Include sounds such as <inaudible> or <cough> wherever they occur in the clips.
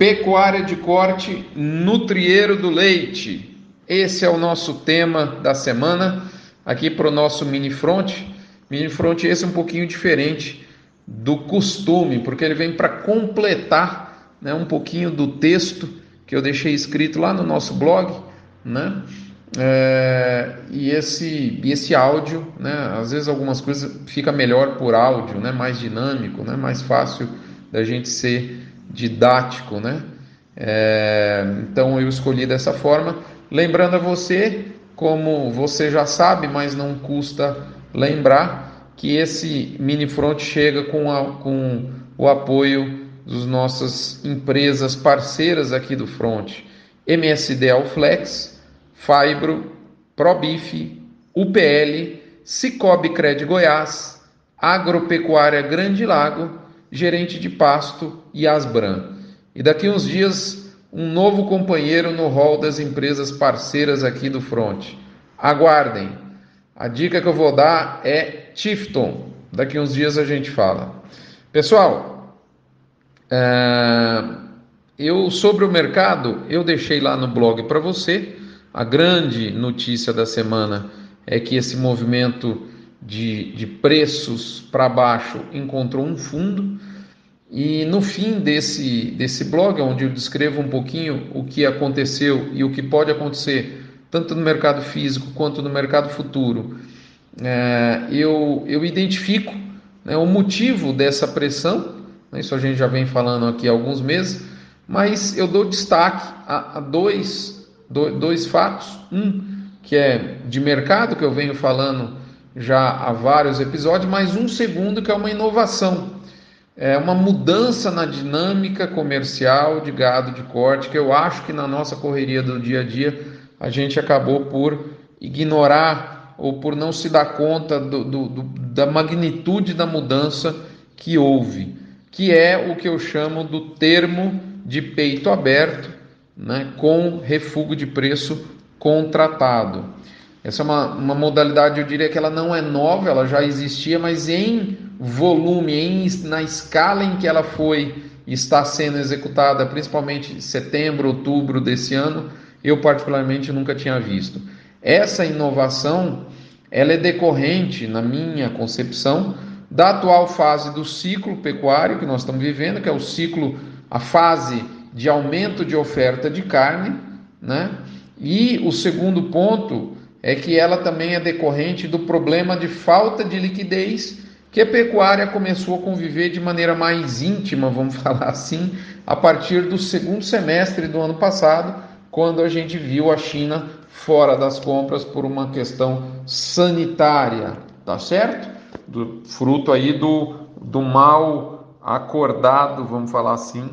Pecuária de corte, nutrieiro do leite. Esse é o nosso tema da semana aqui para o nosso mini front. Mini front esse é um pouquinho diferente do costume, porque ele vem para completar né, um pouquinho do texto que eu deixei escrito lá no nosso blog, né? É, e esse e esse áudio, né? Às vezes algumas coisas fica melhor por áudio, né? Mais dinâmico, né? Mais fácil da gente ser didático, né? É, então eu escolhi dessa forma, lembrando a você, como você já sabe, mas não custa lembrar que esse mini front chega com, a, com o apoio das nossas empresas parceiras aqui do front, MSD Alflex, Fibro, Probif, UPL, Cicobi Cred Goiás, Agropecuária Grande Lago gerente de pasto e Asbran. E daqui uns dias, um novo companheiro no rol das empresas parceiras aqui do Front. Aguardem. A dica que eu vou dar é Tifton. Daqui uns dias a gente fala. Pessoal, é... eu sobre o mercado, eu deixei lá no blog para você. A grande notícia da semana é que esse movimento de, de preços para baixo encontrou um fundo. E no fim desse, desse blog, onde eu descrevo um pouquinho o que aconteceu e o que pode acontecer, tanto no mercado físico quanto no mercado futuro, é, eu, eu identifico né, o motivo dessa pressão, né, isso a gente já vem falando aqui há alguns meses, mas eu dou destaque a, a dois, do, dois fatos. Um, que é de mercado, que eu venho falando já há vários episódios, mas um segundo que é uma inovação, é uma mudança na dinâmica comercial de gado de corte que eu acho que na nossa correria do dia a dia a gente acabou por ignorar ou por não se dar conta do, do, do, da magnitude da mudança que houve, que é o que eu chamo do termo de peito aberto, né, com refúgio de preço contratado. Essa é uma, uma modalidade, eu diria que ela não é nova, ela já existia, mas em volume, em, na escala em que ela foi está sendo executada, principalmente em setembro, outubro desse ano, eu particularmente nunca tinha visto. Essa inovação, ela é decorrente, na minha concepção, da atual fase do ciclo pecuário que nós estamos vivendo, que é o ciclo, a fase de aumento de oferta de carne, né? E o segundo ponto é que ela também é decorrente do problema de falta de liquidez que a pecuária começou a conviver de maneira mais íntima, vamos <laughs> falar assim, a partir do segundo semestre do ano passado, quando a gente viu a China fora das compras por uma questão sanitária, tá certo? Do, fruto aí do, do mal acordado, vamos falar assim,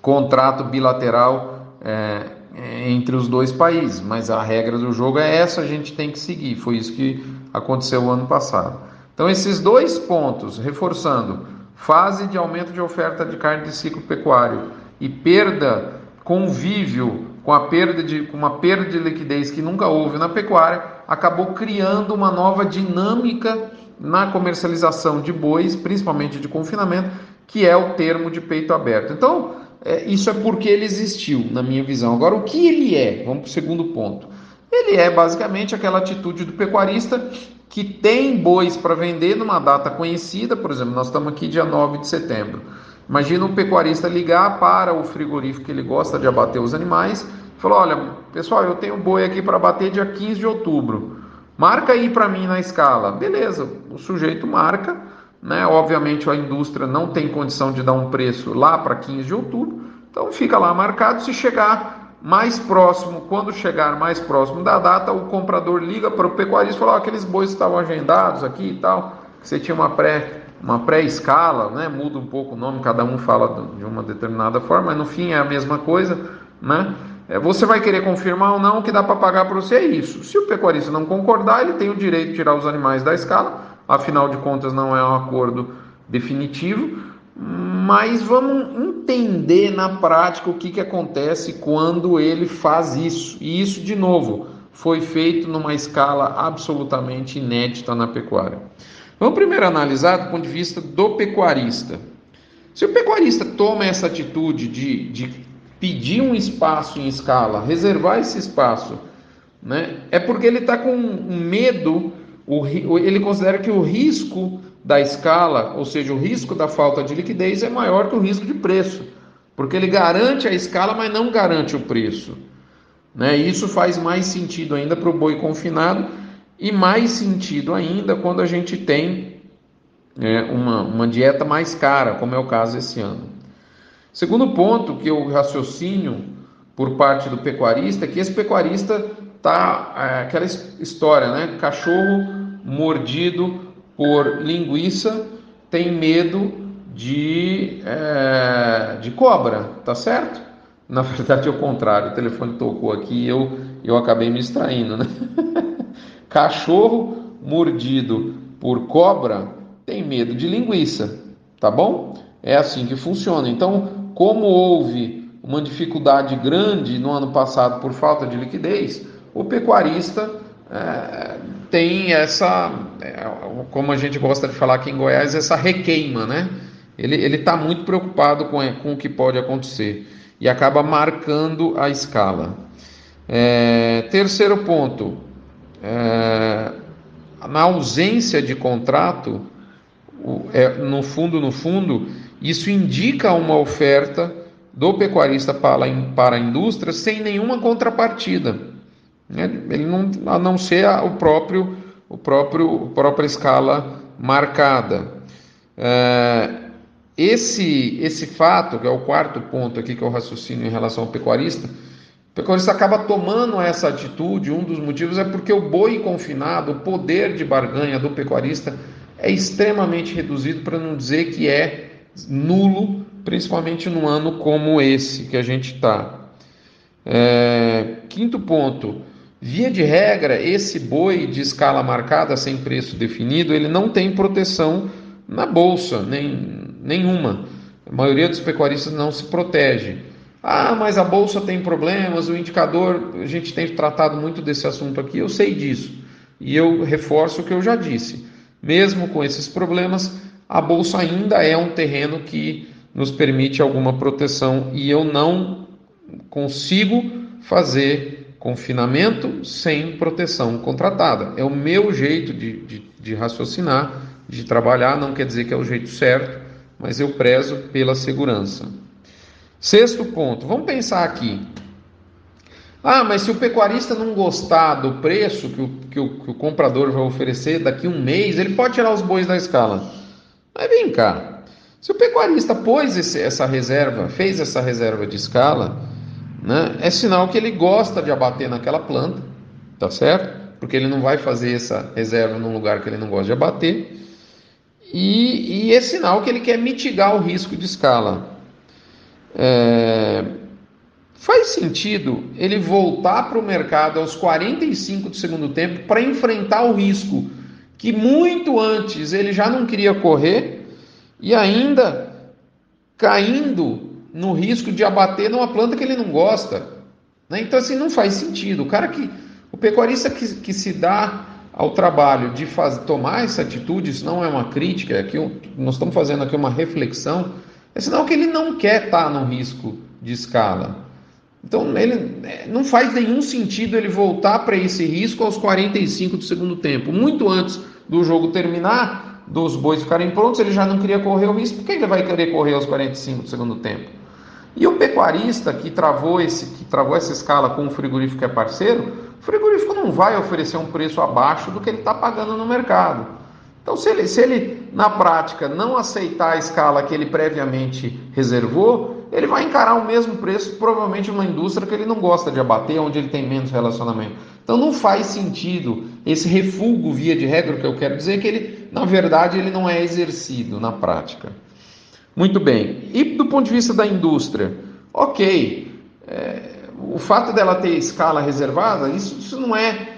contrato bilateral é, entre os dois países, mas a regra do jogo é essa, a gente tem que seguir. Foi isso que aconteceu ano passado. Então, esses dois pontos, reforçando, fase de aumento de oferta de carne de ciclo pecuário e perda, convívio com a perda de com uma perda de liquidez que nunca houve na pecuária, acabou criando uma nova dinâmica na comercialização de bois, principalmente de confinamento, que é o termo de peito aberto. Então, é, isso é porque ele existiu, na minha visão. Agora, o que ele é? Vamos para o segundo ponto. Ele é basicamente aquela atitude do pecuarista que tem bois para vender numa data conhecida, por exemplo, nós estamos aqui dia 9 de setembro. Imagina um pecuarista ligar para o frigorífico que ele gosta de abater os animais, e falar: "Olha, pessoal, eu tenho boi aqui para abater dia 15 de outubro. Marca aí para mim na escala". Beleza, o sujeito marca né? Obviamente a indústria não tem condição de dar um preço lá para 15 de outubro, então fica lá marcado. Se chegar mais próximo, quando chegar mais próximo da data, o comprador liga para o pecuarista e fala: oh, aqueles bois estavam agendados aqui e tal, que você tinha uma pré uma pré-escala, né? Muda um pouco o nome, cada um fala de uma determinada forma, mas no fim é a mesma coisa, né? É, você vai querer confirmar ou não que dá para pagar para você é isso. Se o pecuarista não concordar, ele tem o direito de tirar os animais da escala afinal de contas não é um acordo definitivo, mas vamos entender na prática o que, que acontece quando ele faz isso. E isso, de novo, foi feito numa escala absolutamente inédita na pecuária. Vamos primeiro analisar do ponto de vista do pecuarista. Se o pecuarista toma essa atitude de, de pedir um espaço em escala, reservar esse espaço, né, é porque ele está com medo, o, ele considera que o risco da escala, ou seja, o risco da falta de liquidez é maior que o risco de preço, porque ele garante a escala, mas não garante o preço. Né? Isso faz mais sentido ainda para o boi confinado e mais sentido ainda quando a gente tem é, uma, uma dieta mais cara, como é o caso esse ano. Segundo ponto que eu raciocínio por parte do pecuarista é que esse pecuarista tá é, aquela história, né? Cachorro mordido por linguiça tem medo de, é, de cobra, tá certo? <laughs> Na verdade é o contrário, o telefone tocou aqui e eu, eu acabei me distraindo, né? <laughs> Cachorro mordido por cobra tem medo de linguiça, tá bom? É assim que funciona. Então, como houve uma dificuldade grande no ano passado por falta de liquidez, o pecuarista é, tem essa, é, como a gente gosta de falar aqui em Goiás, essa requeima, né? Ele está muito preocupado com, com o que pode acontecer e acaba marcando a escala. É, terceiro ponto, é, na ausência de contrato, é, no fundo, no fundo, isso indica uma oferta do pecuarista para, para a indústria sem nenhuma contrapartida. Né? Ele não, a não ser o próprio, o próprio, a própria escala marcada. É, esse, esse fato, que é o quarto ponto aqui que eu raciocínio em relação ao pecuarista, o pecuarista acaba tomando essa atitude, um dos motivos é porque o boi confinado, o poder de barganha do pecuarista é extremamente reduzido, para não dizer que é nulo, principalmente num ano como esse que a gente está. É, quinto ponto, Via de regra, esse boi de escala marcada sem preço definido, ele não tem proteção na bolsa, nem, nenhuma. A maioria dos pecuaristas não se protege. Ah, mas a bolsa tem problemas, o indicador, a gente tem tratado muito desse assunto aqui, eu sei disso. E eu reforço o que eu já disse. Mesmo com esses problemas, a bolsa ainda é um terreno que nos permite alguma proteção e eu não consigo fazer confinamento sem proteção contratada. É o meu jeito de, de, de, raciocinar, de trabalhar, não quer dizer que é o jeito certo, mas eu prezo pela segurança. Sexto ponto, vamos pensar aqui. Ah, mas se o pecuarista não gostar do preço que o, que o, que o comprador vai oferecer daqui a um mês, ele pode tirar os bois da escala. Mas vem cá, se o pecuarista pôs esse, essa reserva, fez essa reserva de escala, né, é sinal que ele gosta de abater naquela planta, tá certo? Porque ele não vai fazer essa reserva num lugar que ele não gosta de abater. E, e é sinal que ele quer mitigar o risco de escala. É, faz sentido ele voltar para o mercado aos 45 do segundo tempo para enfrentar o risco que muito antes ele já não queria correr e ainda caindo no risco de abater numa planta que ele não gosta. Né? Então, assim, não faz sentido. O cara que. O pecuarista que, que se dá ao trabalho de faz, tomar essa atitude, isso não é uma crítica, é aqui nós estamos fazendo aqui uma reflexão, é sinal que ele não quer estar no risco de escala. Então, ele é, não faz nenhum sentido ele voltar para esse risco aos 45 do segundo tempo. Muito antes do jogo terminar, dos bois ficarem prontos, ele já não queria correr o risco. Por que ele vai querer correr aos 45 do segundo tempo? E o pecuarista que travou, esse, que travou essa escala com o frigorífico que é parceiro, o frigorífico não vai oferecer um preço abaixo do que ele está pagando no mercado. Então, se ele, se ele, na prática, não aceitar a escala que ele previamente reservou, ele vai encarar o mesmo preço, provavelmente uma indústria que ele não gosta de abater, onde ele tem menos relacionamento. Então, não faz sentido esse refúgio via de regra, que eu quero dizer que ele, na verdade, ele não é exercido na prática. Muito bem. E do ponto de vista da indústria, ok. É, o fato dela ter escala reservada, isso, isso não é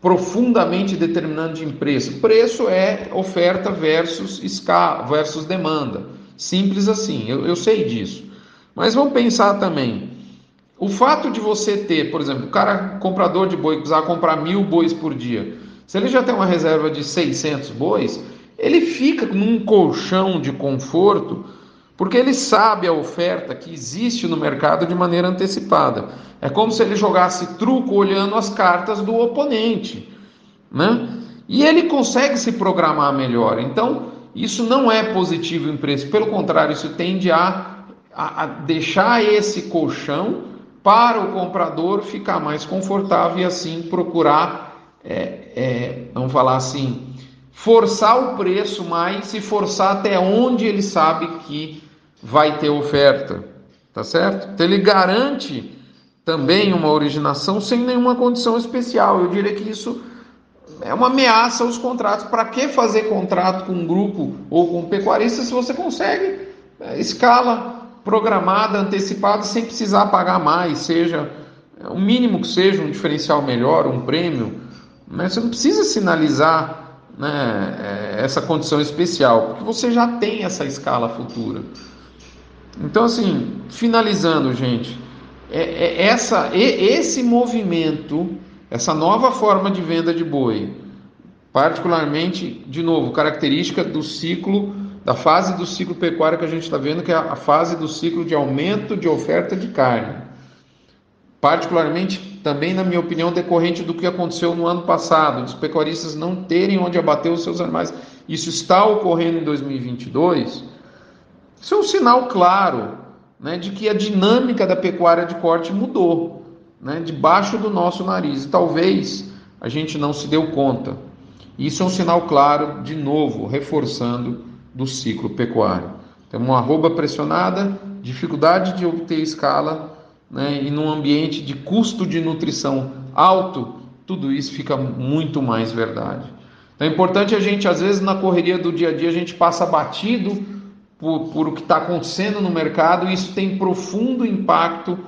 profundamente determinante em preço. Preço é oferta versus escala, versus demanda. Simples assim, eu, eu sei disso. Mas vamos pensar também. O fato de você ter, por exemplo, o cara comprador de boi precisar comprar mil bois por dia. Se ele já tem uma reserva de 600 bois, ele fica num colchão de conforto Porque ele sabe a oferta que existe no mercado de maneira antecipada. É como se ele jogasse truco olhando as cartas do oponente, né? E ele consegue se programar melhor. Então, isso não é positivo em preço, pelo contrário, isso tende a, a, a deixar esse colchão para o comprador ficar mais confortável e assim procurar, é, é, vamos falar assim, forçar o preço mais e forçar até onde ele sabe que vai ter oferta, tá certo? Então ele garante também uma originação sem nenhuma condição especial. Eu diria que isso é uma ameaça aos contratos. Para que fazer contrato com um grupo ou com um pecuarista se você consegue é, escala programada, antecipada, sem precisar pagar mais, seja é, o mínimo que seja um diferencial melhor, um prêmio, mas você não precisa sinalizar né, é, essa condição especial, porque você já tem essa escala futura. Então, assim, finalizando, gente, é, é essa, esse movimento essa nova forma de venda de boi, particularmente, de novo, característica do ciclo, da fase do ciclo pecuário que a gente está vendo, que é a fase do ciclo de aumento de oferta de carne. Particularmente, também, na minha opinião, decorrente do que aconteceu no ano passado, os pecuaristas não terem onde abater os seus animais. Isso está ocorrendo em 2022. Isso é um sinal claro né, de que a dinâmica da pecuária de corte mudou né, debaixo do nosso nariz. E talvez a gente não se deu conta. Isso é um sinal claro, de novo, reforçando do ciclo pecuário. Temos uma arroba pressionada, dificuldade de obter escala, né, e num ambiente de custo de nutrição alto, tudo isso fica muito mais verdade. Então é importante a gente, às vezes, na correria do dia a dia, a gente passa batido por, por o que está acontecendo no mercado, e isso tem profundo impacto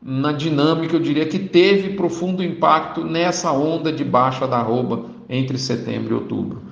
na dinâmica, eu diria que teve profundo impacto nessa onda de baixa da arroba entre setembro e outubro.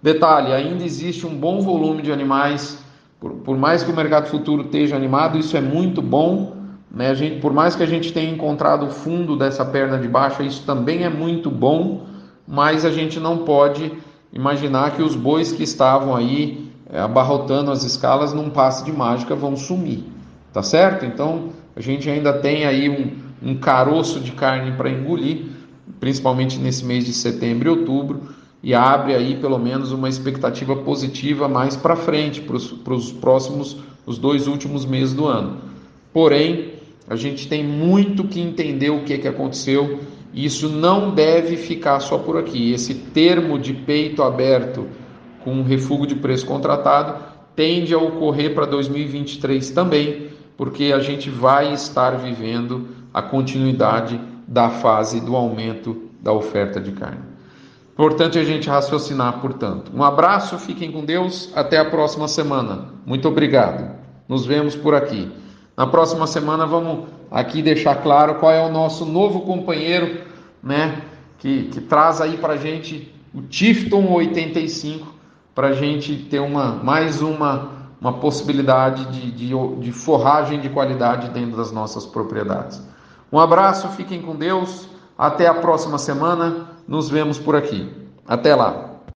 Detalhe, ainda existe um bom volume de animais, por, por mais que o mercado futuro esteja animado, isso é muito bom. Né? Gente, por mais que a gente tenha encontrado o fundo dessa perna de baixa, isso também é muito bom, mas a gente não pode imaginar que os bois que estavam aí abarrotando as escalas num passe de mágica vão sumir, tá certo? Então, a gente ainda tem aí um, um caroço de carne para engolir, principalmente nesse mês de setembro e outubro, e abre aí pelo menos uma expectativa positiva mais para frente, para os próximos, os dois últimos meses do ano. Porém, a gente tem muito que entender o que, que aconteceu, e isso não deve ficar só por aqui. Esse termo de peito aberto com um refúgio de preço contratado tende a ocorrer para 2023 também porque a gente vai estar vivendo a continuidade da fase do aumento da oferta de carne. Importante a gente raciocinar, portanto. Um abraço, fiquem com Deus, até a próxima semana. Muito obrigado. Nos vemos por aqui. Na próxima semana vamos aqui deixar claro qual é o nosso novo companheiro, né, que, que traz aí para gente o Tifton 85, para a gente ter uma mais uma uma possibilidade de, de, de forragem de qualidade dentro das nossas propriedades. Um abraço, fiquem com Deus, até a próxima semana, nos vemos por aqui. Até lá!